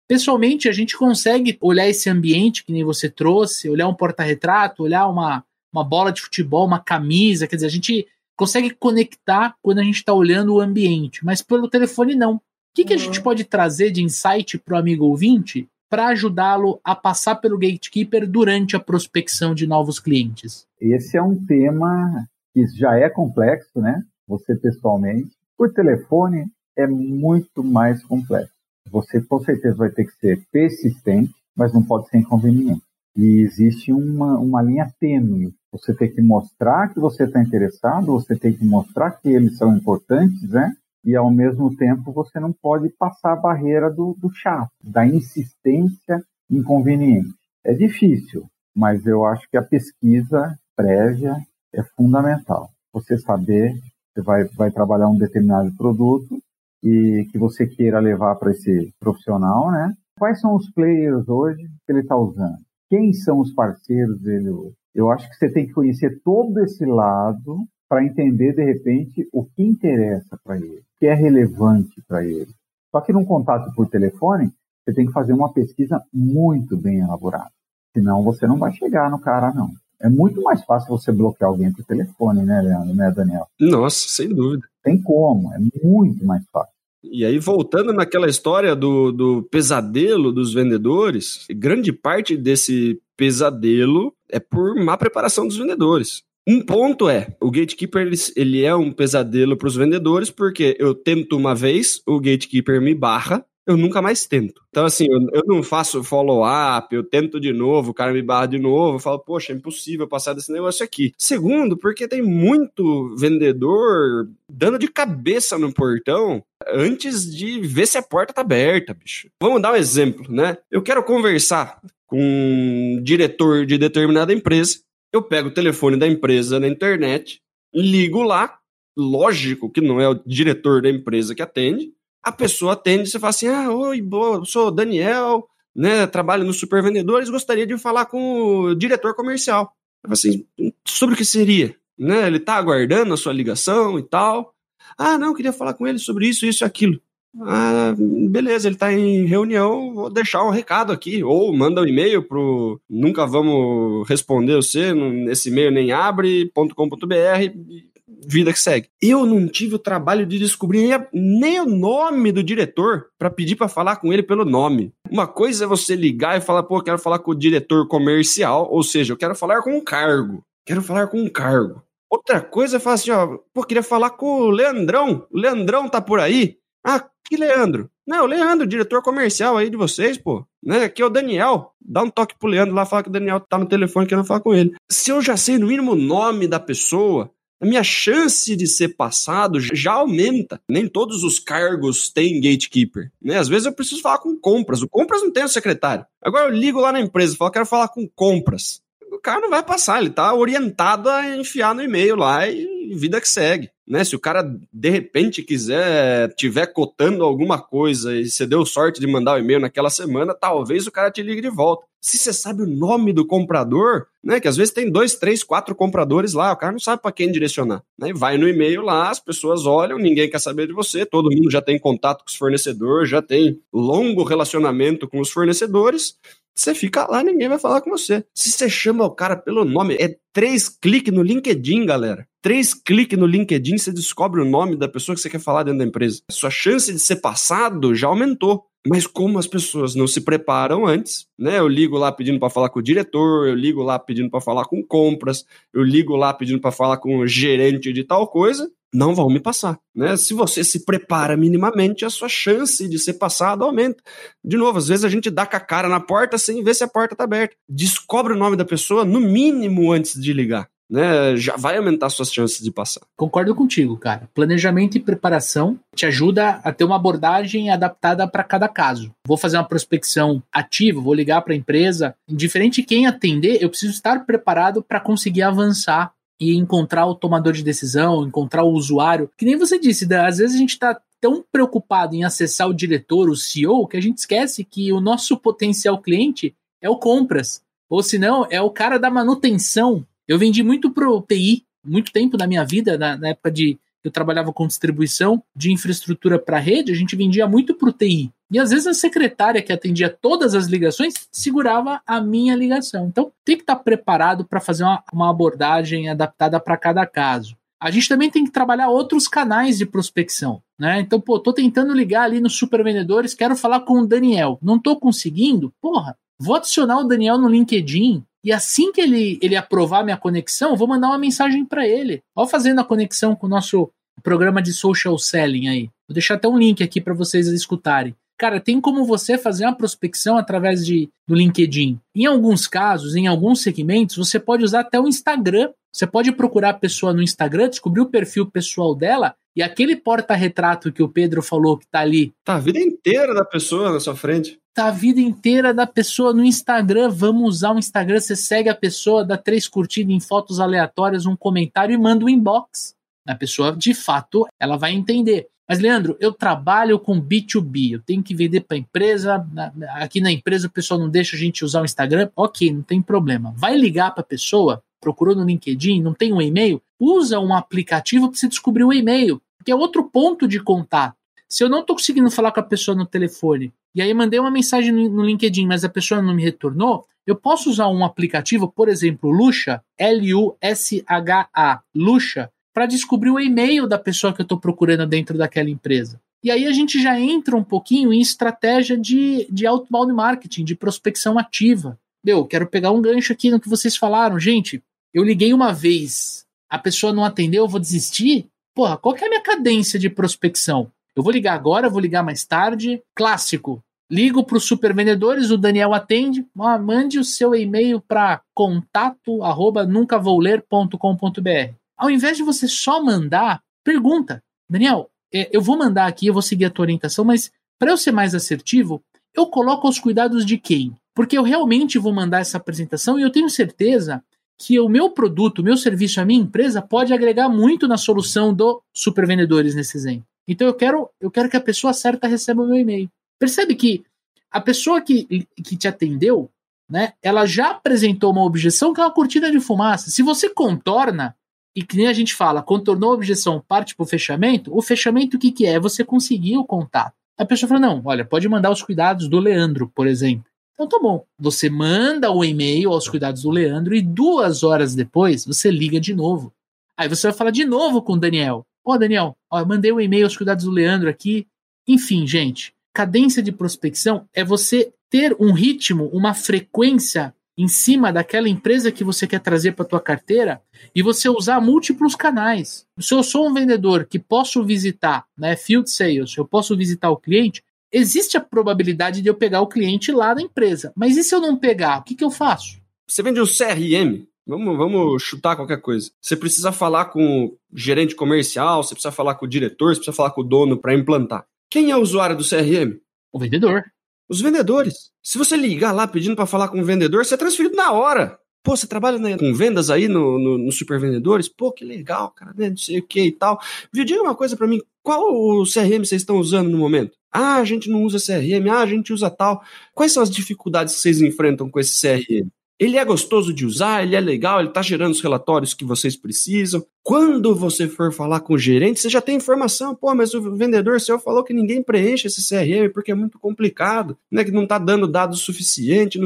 pessoalmente a gente consegue olhar esse ambiente que nem você trouxe, olhar um porta-retrato, olhar uma, uma bola de futebol, uma camisa, quer dizer, a gente consegue conectar quando a gente está olhando o ambiente, mas pelo telefone não. O que, que a gente uhum. pode trazer de insight para o amigo ouvinte para ajudá-lo a passar pelo gatekeeper durante a prospecção de novos clientes? Esse é um tema que já é complexo, né? Você pessoalmente. Por telefone é muito mais complexo. Você com certeza vai ter que ser persistente, mas não pode ser inconveniente. E existe uma, uma linha tênue. Você tem que mostrar que você está interessado, você tem que mostrar que eles são importantes, né? E ao mesmo tempo você não pode passar a barreira do, do chato, da insistência inconveniente. É difícil, mas eu acho que a pesquisa prévia é fundamental. Você saber que vai, vai trabalhar um determinado produto e que você queira levar para esse profissional, né? Quais são os players hoje que ele está usando? quem são os parceiros dele hoje. Eu acho que você tem que conhecer todo esse lado para entender, de repente, o que interessa para ele, o que é relevante para ele. Só que num contato por telefone, você tem que fazer uma pesquisa muito bem elaborada. Senão você não vai chegar no cara, não. É muito mais fácil você bloquear alguém por telefone, né, Leandro, né, Daniel? Nossa, sem dúvida. Tem como, é muito mais fácil. E aí, voltando naquela história do, do pesadelo dos vendedores, grande parte desse pesadelo é por má preparação dos vendedores. Um ponto é, o gatekeeper ele, ele é um pesadelo para os vendedores porque eu tento uma vez, o gatekeeper me barra, eu nunca mais tento. Então, assim, eu, eu não faço follow-up, eu tento de novo, o cara me barra de novo, eu falo, poxa, é impossível passar desse negócio aqui. Segundo, porque tem muito vendedor dando de cabeça no portão antes de ver se a porta tá aberta, bicho. Vamos dar um exemplo, né? Eu quero conversar com um diretor de determinada empresa, eu pego o telefone da empresa na internet, ligo lá, lógico que não é o diretor da empresa que atende, a pessoa atende você fala assim: ah, oi, boa, sou Daniel, né, trabalho no Super Vendedores, gostaria de falar com o diretor comercial. Eu falo assim: sobre o que seria? Né, ele está aguardando a sua ligação e tal. Ah, não, queria falar com ele sobre isso, isso e aquilo. Ah, beleza, ele está em reunião, vou deixar um recado aqui. Ou manda um e-mail pro nunca vamos responder você, nesse e-mail nem abre.com.br vida que segue. Eu não tive o trabalho de descobrir nem o nome do diretor para pedir para falar com ele pelo nome. Uma coisa é você ligar e falar, pô, eu quero falar com o diretor comercial, ou seja, eu quero falar com um cargo. Quero falar com um cargo. Outra coisa é falar assim, ó, pô, queria falar com o Leandrão. O Leandrão tá por aí? Ah, que Leandro? Não, o Leandro, diretor comercial aí de vocês, pô. Né? Aqui é o Daniel. Dá um toque pro Leandro lá, fala que o Daniel tá no telefone querendo falar com ele. Se eu já sei no mínimo o nome da pessoa, a minha chance de ser passado já aumenta. Nem todos os cargos têm gatekeeper. Né? Às vezes eu preciso falar com compras. O compras não tem o secretário. Agora eu ligo lá na empresa e falo, quero falar com compras. O cara não vai passar, ele está orientado a enfiar no e-mail lá e vida que segue. Né? Se o cara de repente quiser, tiver cotando alguma coisa e você deu sorte de mandar o um e-mail naquela semana, talvez o cara te ligue de volta. Se você sabe o nome do comprador, né? Que às vezes tem dois, três, quatro compradores lá, o cara não sabe para quem direcionar. Né? Vai no e-mail lá, as pessoas olham, ninguém quer saber de você, todo mundo já tem contato com os fornecedores, já tem longo relacionamento com os fornecedores. Você fica lá, ninguém vai falar com você. Se você chama o cara pelo nome, é três cliques no LinkedIn, galera. Três cliques no LinkedIn, você descobre o nome da pessoa que você quer falar dentro da empresa. Sua chance de ser passado já aumentou. Mas como as pessoas não se preparam antes, né? Eu ligo lá pedindo para falar com o diretor, eu ligo lá pedindo para falar com compras, eu ligo lá pedindo para falar com o gerente de tal coisa, não vão me passar, né? Se você se prepara minimamente, a sua chance de ser passado aumenta. De novo, às vezes a gente dá com a cara na porta sem ver se a porta está aberta. Descobre o nome da pessoa no mínimo antes de ligar né, já vai aumentar suas chances de passar. Concordo contigo, cara. Planejamento e preparação te ajuda a ter uma abordagem adaptada para cada caso. Vou fazer uma prospecção ativa, vou ligar para a empresa, indiferente de quem atender, eu preciso estar preparado para conseguir avançar e encontrar o tomador de decisão, encontrar o usuário. Que nem você disse, às vezes a gente está tão preocupado em acessar o diretor, o CEO, que a gente esquece que o nosso potencial cliente é o compras. Ou se não, é o cara da manutenção eu vendi muito pro TI, muito tempo na minha vida, na, na época de eu trabalhava com distribuição de infraestrutura para rede, a gente vendia muito para o TI. E às vezes a secretária que atendia todas as ligações segurava a minha ligação. Então tem que estar tá preparado para fazer uma, uma abordagem adaptada para cada caso. A gente também tem que trabalhar outros canais de prospecção. Né? Então, pô, tô tentando ligar ali nos supervendedores, quero falar com o Daniel. Não tô conseguindo? Porra, vou adicionar o Daniel no LinkedIn, e assim que ele, ele aprovar minha conexão, eu vou mandar uma mensagem para ele. Ó, fazendo a conexão com o nosso programa de social selling aí. Vou deixar até um link aqui para vocês escutarem. Cara, tem como você fazer uma prospecção através de, do LinkedIn. Em alguns casos, em alguns segmentos, você pode usar até o Instagram. Você pode procurar a pessoa no Instagram, descobrir o perfil pessoal dela e aquele porta-retrato que o Pedro falou que tá ali. Tá a vida inteira da pessoa na sua frente tá a vida inteira da pessoa no Instagram. Vamos usar o Instagram. Você segue a pessoa, dá três curtidas em fotos aleatórias, um comentário e manda um inbox. A pessoa, de fato, ela vai entender. Mas, Leandro, eu trabalho com B2B, eu tenho que vender para a empresa. Aqui na empresa o pessoal não deixa a gente usar o Instagram. Ok, não tem problema. Vai ligar para a pessoa, procurou no LinkedIn, não tem um e-mail? Usa um aplicativo para você descobrir o um e-mail, que é outro ponto de contato. Se eu não estou conseguindo falar com a pessoa no telefone, e aí mandei uma mensagem no LinkedIn, mas a pessoa não me retornou, eu posso usar um aplicativo, por exemplo, Lucha, L-U-S-H-A, Lucha, para descobrir o e-mail da pessoa que eu estou procurando dentro daquela empresa. E aí a gente já entra um pouquinho em estratégia de, de outbound marketing, de prospecção ativa. Meu, quero pegar um gancho aqui no que vocês falaram. Gente, eu liguei uma vez, a pessoa não atendeu, eu vou desistir? Porra, qual que é a minha cadência de prospecção? Eu vou ligar agora, vou ligar mais tarde. Clássico. Ligo para os supervendedores, o Daniel atende. Ah, mande o seu e-mail para contato arroba nuncavouler.com.br. Ao invés de você só mandar, pergunta. Daniel, é, eu vou mandar aqui, eu vou seguir a tua orientação, mas para eu ser mais assertivo, eu coloco aos cuidados de quem? Porque eu realmente vou mandar essa apresentação e eu tenho certeza que o meu produto, o meu serviço, a minha empresa pode agregar muito na solução do supervendedores nesse exemplo. Então eu quero, eu quero que a pessoa certa receba o meu e-mail. Percebe que a pessoa que, que te atendeu, né, ela já apresentou uma objeção que é uma cortina de fumaça. Se você contorna, e que nem a gente fala, contornou a objeção, parte para o fechamento, o fechamento o que, que é? Você conseguir o contato. A pessoa fala, não, olha, pode mandar os cuidados do Leandro, por exemplo. Então tá bom. Você manda o e-mail aos cuidados do Leandro e duas horas depois você liga de novo. Aí você vai falar de novo com o Daniel. Ó, oh, Daniel, ó, mandei um e-mail aos cuidados do Leandro aqui. Enfim, gente, cadência de prospecção é você ter um ritmo, uma frequência em cima daquela empresa que você quer trazer para tua carteira e você usar múltiplos canais. Se eu sou um vendedor que posso visitar, né, field sales, eu posso visitar o cliente, existe a probabilidade de eu pegar o cliente lá na empresa. Mas e se eu não pegar, o que, que eu faço? Você vende um CRM, Vamos, vamos chutar qualquer coisa. Você precisa falar com o gerente comercial, você precisa falar com o diretor, você precisa falar com o dono para implantar. Quem é o usuário do CRM? O vendedor. Os vendedores. Se você ligar lá pedindo para falar com o vendedor, você é transferido na hora. Pô, você trabalha né, com vendas aí no, no, no Super Vendedores? Pô, que legal, cara, né? Não sei o que e tal. Viu, diga uma coisa para mim, qual o CRM vocês estão usando no momento? Ah, a gente não usa CRM, ah, a gente usa tal. Quais são as dificuldades que vocês enfrentam com esse CRM? Ele é gostoso de usar, ele é legal, ele está gerando os relatórios que vocês precisam. Quando você for falar com o gerente, você já tem informação. Pô, mas o vendedor seu falou que ninguém preenche esse CRM porque é muito complicado, né? Que não está dando dados suficiente.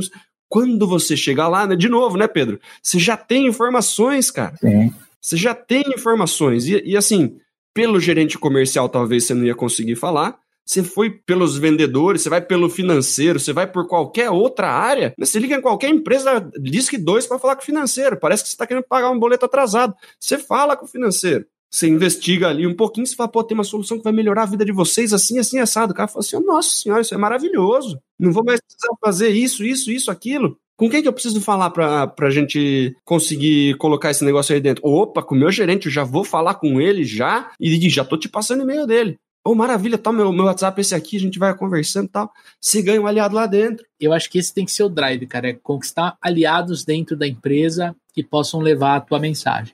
Quando você chegar lá, né? De novo, né, Pedro? Você já tem informações, cara. Sim. Você já tem informações. E, e assim, pelo gerente comercial, talvez você não ia conseguir falar você foi pelos vendedores, você vai pelo financeiro, você vai por qualquer outra área, você liga em qualquer empresa, diz que dois para falar com o financeiro. Parece que você está querendo pagar um boleto atrasado. Você fala com o financeiro. Você investiga ali um pouquinho, você fala, pô, tem uma solução que vai melhorar a vida de vocês assim, assim, assado. O cara fala assim, nossa senhora, isso é maravilhoso. Não vou mais precisar fazer isso, isso, isso, aquilo. Com quem que eu preciso falar para a gente conseguir colocar esse negócio aí dentro? Opa, com o meu gerente, eu já vou falar com ele já e já tô te passando e-mail dele. Oh, maravilha, tá, meu, meu WhatsApp esse aqui, a gente vai conversando e tal. Você ganha um aliado lá dentro. Eu acho que esse tem que ser o drive, cara. É conquistar aliados dentro da empresa que possam levar a tua mensagem.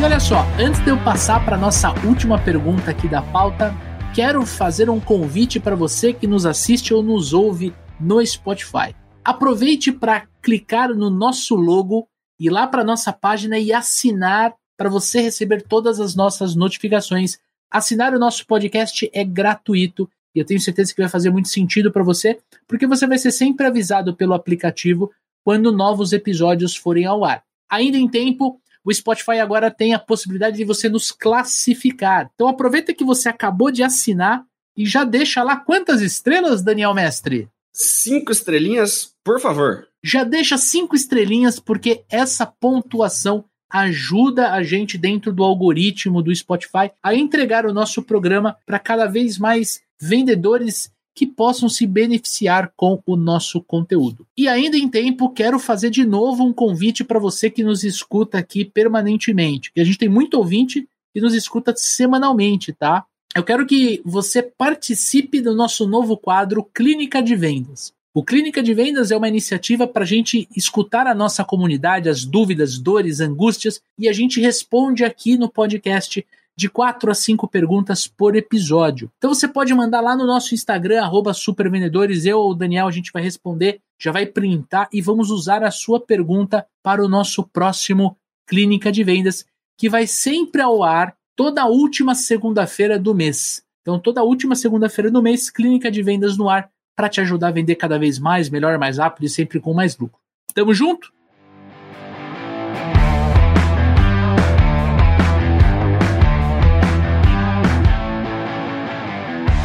E olha só, antes de eu passar para nossa última pergunta aqui da pauta, quero fazer um convite para você que nos assiste ou nos ouve no Spotify. Aproveite para clicar no nosso logo, ir lá para nossa página e assinar para você receber todas as nossas notificações. Assinar o nosso podcast é gratuito e eu tenho certeza que vai fazer muito sentido para você, porque você vai ser sempre avisado pelo aplicativo quando novos episódios forem ao ar. Ainda em tempo, o Spotify agora tem a possibilidade de você nos classificar. Então aproveita que você acabou de assinar e já deixa lá quantas estrelas, Daniel Mestre? Cinco estrelinhas, por favor. Já deixa cinco estrelinhas, porque essa pontuação ajuda a gente dentro do algoritmo do Spotify a entregar o nosso programa para cada vez mais vendedores que possam se beneficiar com o nosso conteúdo. E ainda em tempo, quero fazer de novo um convite para você que nos escuta aqui permanentemente, a gente tem muito ouvinte que nos escuta semanalmente, tá? Eu quero que você participe do nosso novo quadro Clínica de Vendas. O Clínica de Vendas é uma iniciativa para a gente escutar a nossa comunidade, as dúvidas, dores, angústias, e a gente responde aqui no podcast de quatro a cinco perguntas por episódio. Então você pode mandar lá no nosso Instagram, supervendedores, eu ou o Daniel, a gente vai responder, já vai printar e vamos usar a sua pergunta para o nosso próximo Clínica de Vendas, que vai sempre ao ar toda última segunda-feira do mês. Então, toda última segunda-feira do mês, clínica de vendas no ar para te ajudar a vender cada vez mais, melhor, mais rápido e sempre com mais lucro. Tamo junto?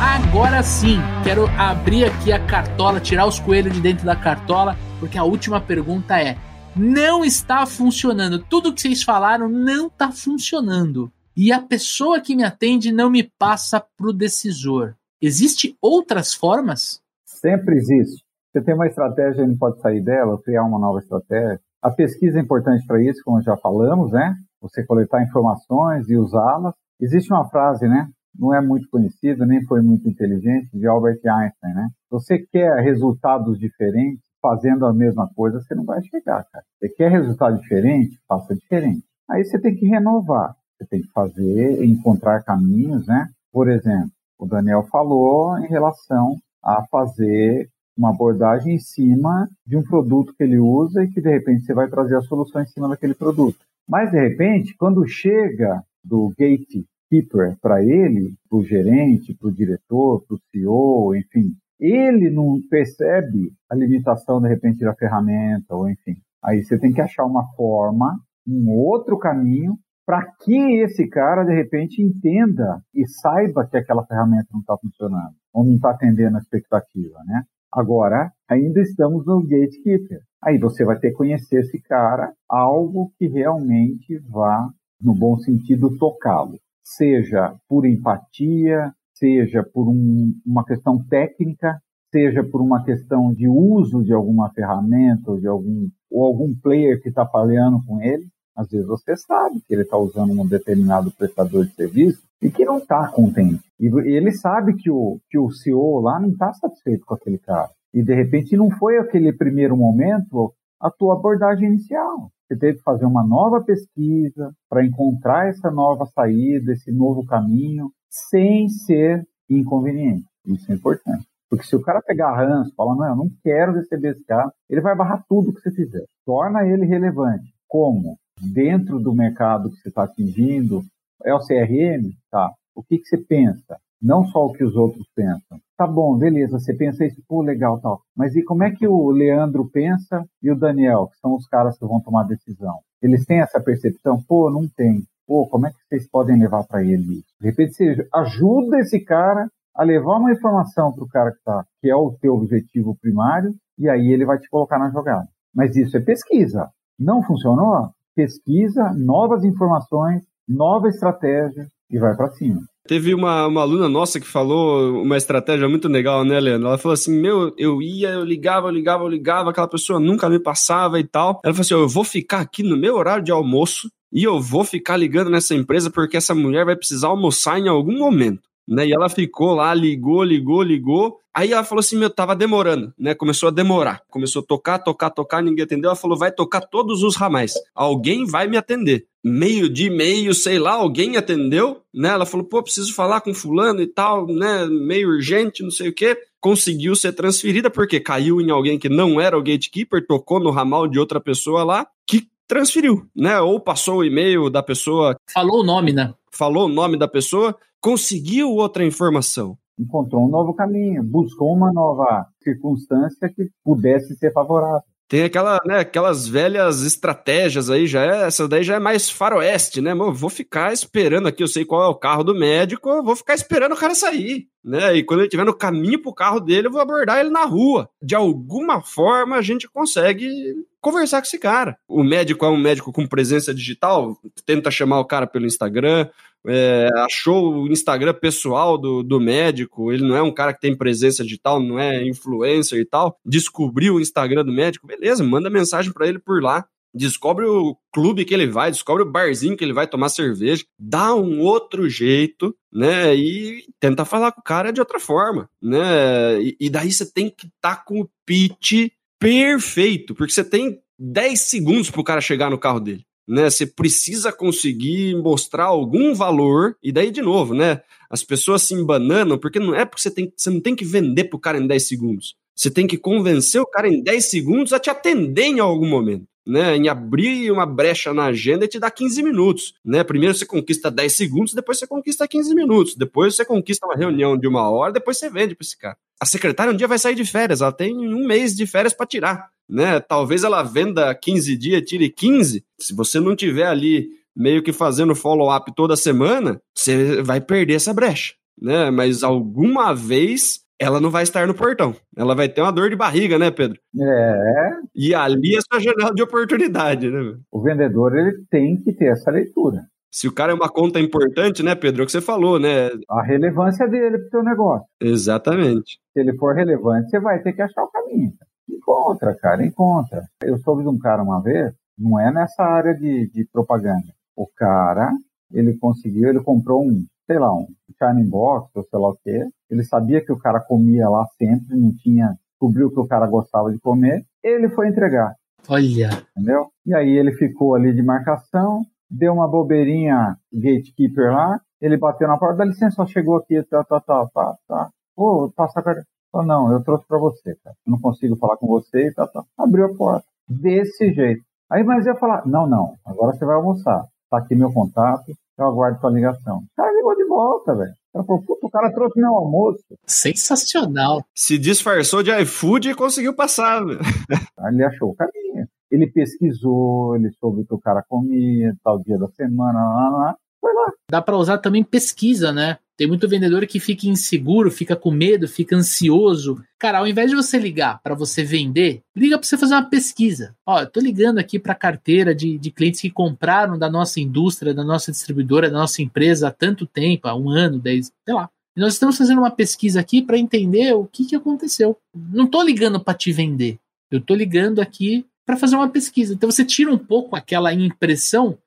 Agora sim, quero abrir aqui a cartola, tirar os coelhos de dentro da cartola, porque a última pergunta é: não está funcionando. Tudo que vocês falaram não está funcionando e a pessoa que me atende não me passa para o decisor. Existe outras formas? Sempre existe. Você tem uma estratégia e não pode sair dela, criar uma nova estratégia. A pesquisa é importante para isso, como já falamos, né? Você coletar informações e usá-las. Existe uma frase, né? Não é muito conhecida, nem foi muito inteligente, de Albert Einstein, né? Você quer resultados diferentes fazendo a mesma coisa, você não vai chegar, cara. Você quer resultado diferente? Faça diferente. Aí você tem que renovar. Você tem que fazer, encontrar caminhos, né? Por exemplo, o Daniel falou em relação a fazer uma abordagem em cima de um produto que ele usa e que de repente você vai trazer a solução em cima daquele produto. Mas de repente, quando chega do gatekeeper para ele, para o gerente, para o diretor, para o CEO, enfim, ele não percebe a limitação de repente da ferramenta ou enfim. Aí você tem que achar uma forma, um outro caminho para que esse cara, de repente, entenda e saiba que aquela ferramenta não está funcionando, ou não está atendendo a expectativa, né? Agora, ainda estamos no gatekeeper. Aí você vai ter que conhecer esse cara, algo que realmente vá, no bom sentido, tocá-lo. Seja por empatia, seja por um, uma questão técnica, seja por uma questão de uso de alguma ferramenta ou de algum ou algum player que está falhando com ele, às vezes você sabe que ele está usando um determinado prestador de serviço e que não está contente. E ele sabe que o, que o CEO lá não está satisfeito com aquele cara. E de repente não foi aquele primeiro momento a tua abordagem inicial. Você teve que fazer uma nova pesquisa para encontrar essa nova saída, esse novo caminho, sem ser inconveniente. Isso é importante. Porque se o cara pegar ranço, falar, não, eu não quero receber esse cara, ele vai barrar tudo que você fizer. Torna ele relevante. Como? Dentro do mercado que você está atingindo, é o CRM? Tá. O que, que você pensa? Não só o que os outros pensam. Tá bom, beleza, você pensa isso, pô, legal, tal. Mas e como é que o Leandro pensa e o Daniel, que são os caras que vão tomar decisão? Eles têm essa percepção? Pô, não tem. Pô, como é que vocês podem levar para ele isso? De repente você ajuda esse cara a levar uma informação para o cara que tá, que é o teu objetivo primário, e aí ele vai te colocar na jogada. Mas isso é pesquisa. Não funcionou? Pesquisa, novas informações, nova estratégia e vai para cima. Teve uma, uma aluna nossa que falou uma estratégia muito legal, né, Leandro? Ela falou assim: Meu, eu ia, eu ligava, eu ligava, eu ligava, aquela pessoa nunca me passava e tal. Ela falou assim: Eu vou ficar aqui no meu horário de almoço e eu vou ficar ligando nessa empresa porque essa mulher vai precisar almoçar em algum momento. Né? E ela ficou lá, ligou, ligou, ligou. Aí ela falou assim: Meu, tava demorando, né? Começou a demorar. Começou a tocar, tocar, tocar, ninguém atendeu. Ela falou: Vai tocar todos os ramais. Alguém vai me atender. Meio de meio, sei lá, alguém atendeu, né? Ela falou: Pô, preciso falar com fulano e tal, né? Meio urgente, não sei o quê. Conseguiu ser transferida porque caiu em alguém que não era o gatekeeper, tocou no ramal de outra pessoa lá, que transferiu, né? Ou passou o e-mail da pessoa. Falou o nome, né? Falou o nome da pessoa, conseguiu outra informação encontrou um novo caminho, buscou uma nova circunstância que pudesse ser favorável. Tem aquela, né, aquelas velhas estratégias aí, já é, essa daí já é mais faroeste, né? Mano, vou ficar esperando aqui, eu sei qual é o carro do médico, vou ficar esperando o cara sair, né? E quando ele estiver no caminho pro carro dele, eu vou abordar ele na rua. De alguma forma a gente consegue conversar com esse cara. O médico é um médico com presença digital, tenta chamar o cara pelo Instagram, é, achou o Instagram pessoal do, do médico, ele não é um cara que tem presença digital, não é influencer e tal, descobriu o Instagram do médico, beleza, manda mensagem para ele por lá. Descobre o clube que ele vai, descobre o barzinho que ele vai tomar cerveja, dá um outro jeito, né? E tenta falar com o cara de outra forma, né? E, e daí você tem que estar tá com o pitch perfeito, porque você tem 10 segundos pro cara chegar no carro dele né? Você precisa conseguir mostrar algum valor, e daí, de novo, né? As pessoas se embananam, porque não é porque você tem, você não tem que vender pro cara em 10 segundos. Você tem que convencer o cara em 10 segundos a te atender em algum momento. Né, em abrir uma brecha na agenda e te dar 15 minutos. Né? Primeiro você conquista 10 segundos, depois você conquista 15 minutos. Depois você conquista uma reunião de uma hora, depois você vende para esse cara. A secretária um dia vai sair de férias, ela tem um mês de férias para tirar né? Talvez ela venda 15 dias, tire 15. Se você não tiver ali meio que fazendo follow-up toda semana, você vai perder essa brecha, né? Mas alguma vez ela não vai estar no portão. Ela vai ter uma dor de barriga, né, Pedro? É. E ali é sua janela de oportunidade, né? O vendedor ele tem que ter essa leitura. Se o cara é uma conta importante, né, Pedro? É o que você falou, né? A relevância dele para o seu negócio. Exatamente. Se ele for relevante, você vai ter que achar o caminho. Encontra, cara, encontra. Eu soube de um cara uma vez, não é nessa área de, de propaganda. O cara, ele conseguiu, ele comprou um, sei lá, um Shining Box, ou sei lá o quê. Ele sabia que o cara comia lá sempre, não tinha, descobriu que o cara gostava de comer. Ele foi entregar. Olha. Entendeu? E aí ele ficou ali de marcação, deu uma bobeirinha gatekeeper lá, ele bateu na porta, dá licença, só chegou aqui, tá, tá, tá, tá, tá. Pô, passa a carta. Falou, não, eu trouxe para você, cara. Eu não consigo falar com você e tal, tal. Abriu a porta. Desse jeito. Aí, mas ia falar, não, não, agora você vai almoçar. Tá aqui meu contato, eu aguardo sua ligação. O cara ligou de volta, velho. Ela falou, puta, o cara trouxe meu almoço. Sensacional. Se disfarçou de iFood e conseguiu passar. Aí ele achou o caminho. Ele pesquisou, ele soube o que o cara comia, tal dia da semana, lá, lá, foi lá. Dá para usar também pesquisa, né? Tem muito vendedor que fica inseguro, fica com medo, fica ansioso. Cara, ao invés de você ligar para você vender, liga para você fazer uma pesquisa. Ó, eu tô ligando aqui para carteira de, de clientes que compraram da nossa indústria, da nossa distribuidora, da nossa empresa há tanto tempo, há um ano, dez, sei lá. E nós estamos fazendo uma pesquisa aqui para entender o que, que aconteceu. Não tô ligando para te vender. Eu tô ligando aqui para fazer uma pesquisa. Então você tira um pouco aquela impressão,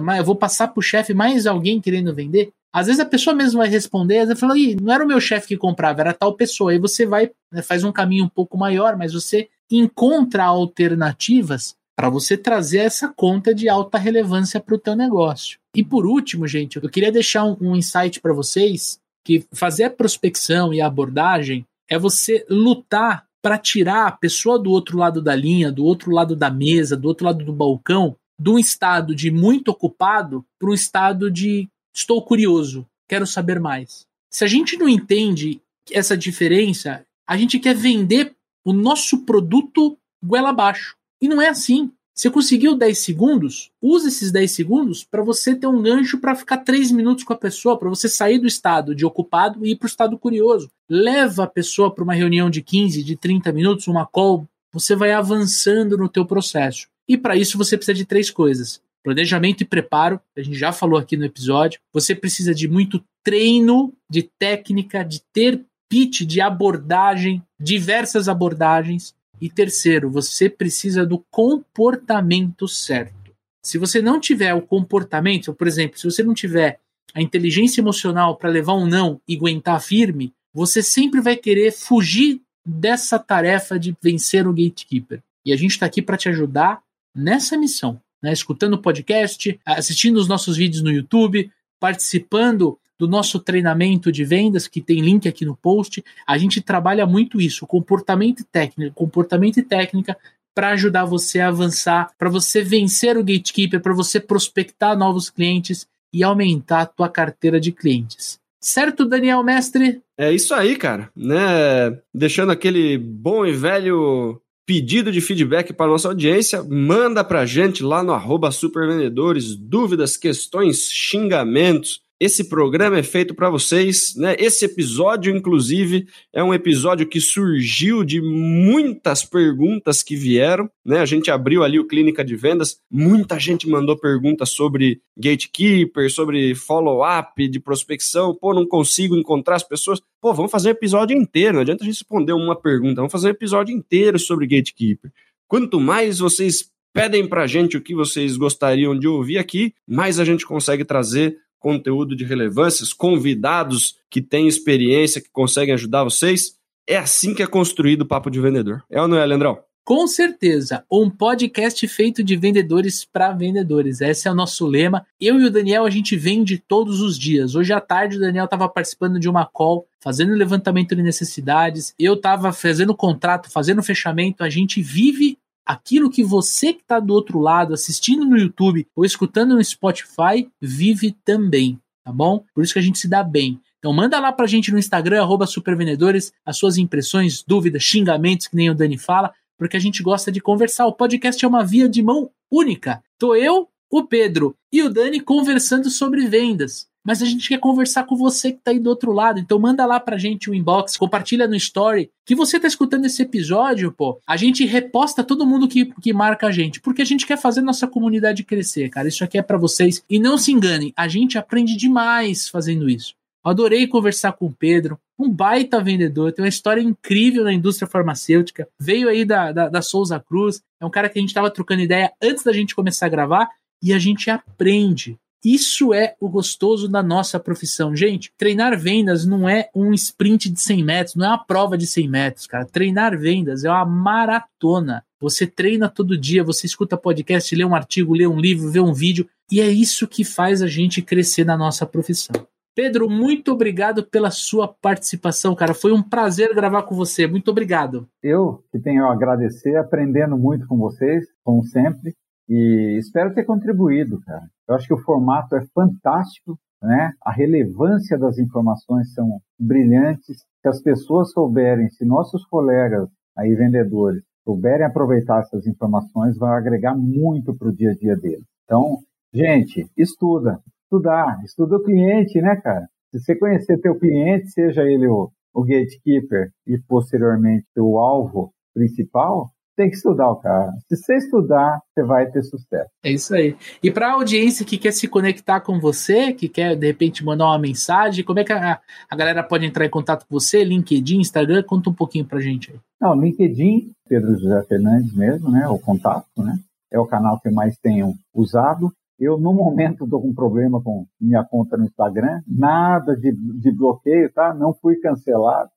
mas eu vou passar para o chefe mais alguém querendo vender. Às vezes a pessoa mesmo vai responder, às vezes fala, Ih, não era o meu chefe que comprava, era tal pessoa. Aí você vai, né, faz um caminho um pouco maior, mas você encontra alternativas para você trazer essa conta de alta relevância para o teu negócio. E por último, gente, eu queria deixar um, insight para vocês que fazer a prospecção e a abordagem é você lutar para tirar a pessoa do outro lado da linha, do outro lado da mesa, do outro lado do balcão, de um estado de muito ocupado para um estado de estou curioso, quero saber mais. Se a gente não entende essa diferença, a gente quer vender o nosso produto goela abaixo. E não é assim. Você conseguiu 10 segundos? Use esses 10 segundos para você ter um gancho para ficar 3 minutos com a pessoa, para você sair do estado de ocupado e ir para o estado curioso. Leva a pessoa para uma reunião de 15, de 30 minutos, uma call. Você vai avançando no teu processo. E para isso você precisa de três coisas: planejamento e preparo, a gente já falou aqui no episódio. Você precisa de muito treino, de técnica, de ter pitch, de abordagem, diversas abordagens. E terceiro, você precisa do comportamento certo. Se você não tiver o comportamento, por exemplo, se você não tiver a inteligência emocional para levar um não e aguentar firme, você sempre vai querer fugir dessa tarefa de vencer o gatekeeper. E a gente está aqui para te ajudar nessa missão, né? escutando o podcast, assistindo os nossos vídeos no YouTube, participando do nosso treinamento de vendas, que tem link aqui no post. A gente trabalha muito isso, comportamento técnico, comportamento e técnica para ajudar você a avançar, para você vencer o gatekeeper, para você prospectar novos clientes e aumentar a tua carteira de clientes. Certo, Daniel Mestre? É isso aí, cara. Né? Deixando aquele bom e velho pedido de feedback para nossa audiência, manda para gente lá no arroba supervendedores, dúvidas, questões, xingamentos, esse programa é feito para vocês, né? Esse episódio, inclusive, é um episódio que surgiu de muitas perguntas que vieram, né? A gente abriu ali o Clínica de Vendas, muita gente mandou perguntas sobre gatekeeper, sobre follow-up de prospecção. Pô, não consigo encontrar as pessoas. Pô, vamos fazer um episódio inteiro. Não adianta a gente responder uma pergunta, vamos fazer um episódio inteiro sobre gatekeeper. Quanto mais vocês pedem pra gente o que vocês gostariam de ouvir aqui, mais a gente consegue trazer conteúdo de relevâncias, convidados que têm experiência, que conseguem ajudar vocês. É assim que é construído o Papo de Vendedor. É ou não é, Leandrão? Com certeza, um podcast feito de vendedores para vendedores. Esse é o nosso lema. Eu e o Daniel a gente vende todos os dias. Hoje à tarde o Daniel estava participando de uma call, fazendo levantamento de necessidades. Eu estava fazendo contrato, fazendo fechamento. A gente vive aquilo que você que está do outro lado, assistindo no YouTube ou escutando no Spotify, vive também, tá bom? Por isso que a gente se dá bem. Então manda lá pra gente no Instagram, arroba supervendedores, as suas impressões, dúvidas, xingamentos, que nem o Dani fala, porque a gente gosta de conversar. O podcast é uma via de mão única. Tô eu, o Pedro e o Dani conversando sobre vendas mas a gente quer conversar com você que está aí do outro lado. Então manda lá pra gente o um inbox, compartilha no story que você tá escutando esse episódio, pô. A gente reposta todo mundo que, que marca a gente, porque a gente quer fazer nossa comunidade crescer, cara. Isso aqui é para vocês. E não se enganem, a gente aprende demais fazendo isso. Adorei conversar com o Pedro, um baita vendedor, tem uma história incrível na indústria farmacêutica. Veio aí da, da, da Souza Cruz, é um cara que a gente estava trocando ideia antes da gente começar a gravar e a gente aprende. Isso é o gostoso da nossa profissão. Gente, treinar vendas não é um sprint de 100 metros, não é uma prova de 100 metros, cara. Treinar vendas é uma maratona. Você treina todo dia, você escuta podcast, lê um artigo, lê um livro, vê um vídeo, e é isso que faz a gente crescer na nossa profissão. Pedro, muito obrigado pela sua participação, cara. Foi um prazer gravar com você. Muito obrigado. Eu que tenho a agradecer, aprendendo muito com vocês, como sempre. E espero ter contribuído, cara. Eu acho que o formato é fantástico, né? A relevância das informações são brilhantes. Se as pessoas souberem, se nossos colegas aí vendedores souberem aproveitar essas informações, vai agregar muito para o dia a dia deles. Então, gente, estuda, estudar, estuda o cliente, né, cara? Se você conhecer teu cliente, seja ele o, o gatekeeper e posteriormente o alvo principal, tem que estudar o cara. Se você estudar, você vai ter sucesso. É isso aí. E para a audiência que quer se conectar com você, que quer de repente mandar uma mensagem, como é que a, a galera pode entrar em contato com você? LinkedIn, Instagram? Conta um pouquinho para gente aí. Não, LinkedIn, Pedro José Fernandes mesmo, né? O contato, né? É o canal que mais tenho usado. Eu, no momento, estou com problema com minha conta no Instagram, nada de, de bloqueio, tá? Não fui cancelado.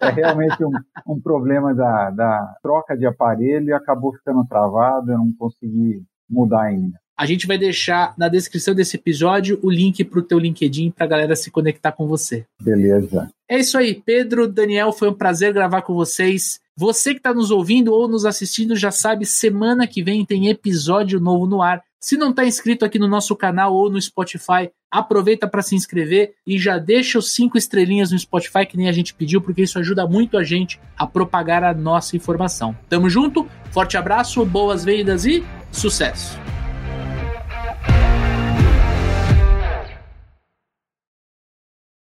É realmente um, um problema da, da troca de aparelho e acabou ficando travado, eu não consegui mudar ainda. A gente vai deixar na descrição desse episódio o link para o teu LinkedIn para a galera se conectar com você. Beleza. É isso aí, Pedro, Daniel, foi um prazer gravar com vocês. Você que está nos ouvindo ou nos assistindo já sabe, semana que vem tem episódio novo no ar. Se não está inscrito aqui no nosso canal ou no Spotify, aproveita para se inscrever e já deixa os cinco estrelinhas no Spotify que nem a gente pediu, porque isso ajuda muito a gente a propagar a nossa informação. Tamo junto, forte abraço, boas vendas e sucesso!